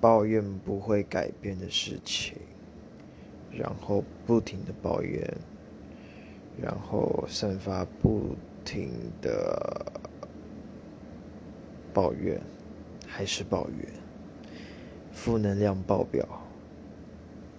抱怨不会改变的事情然后不停的抱怨然后散发不停的抱怨还是抱怨。负能量爆表。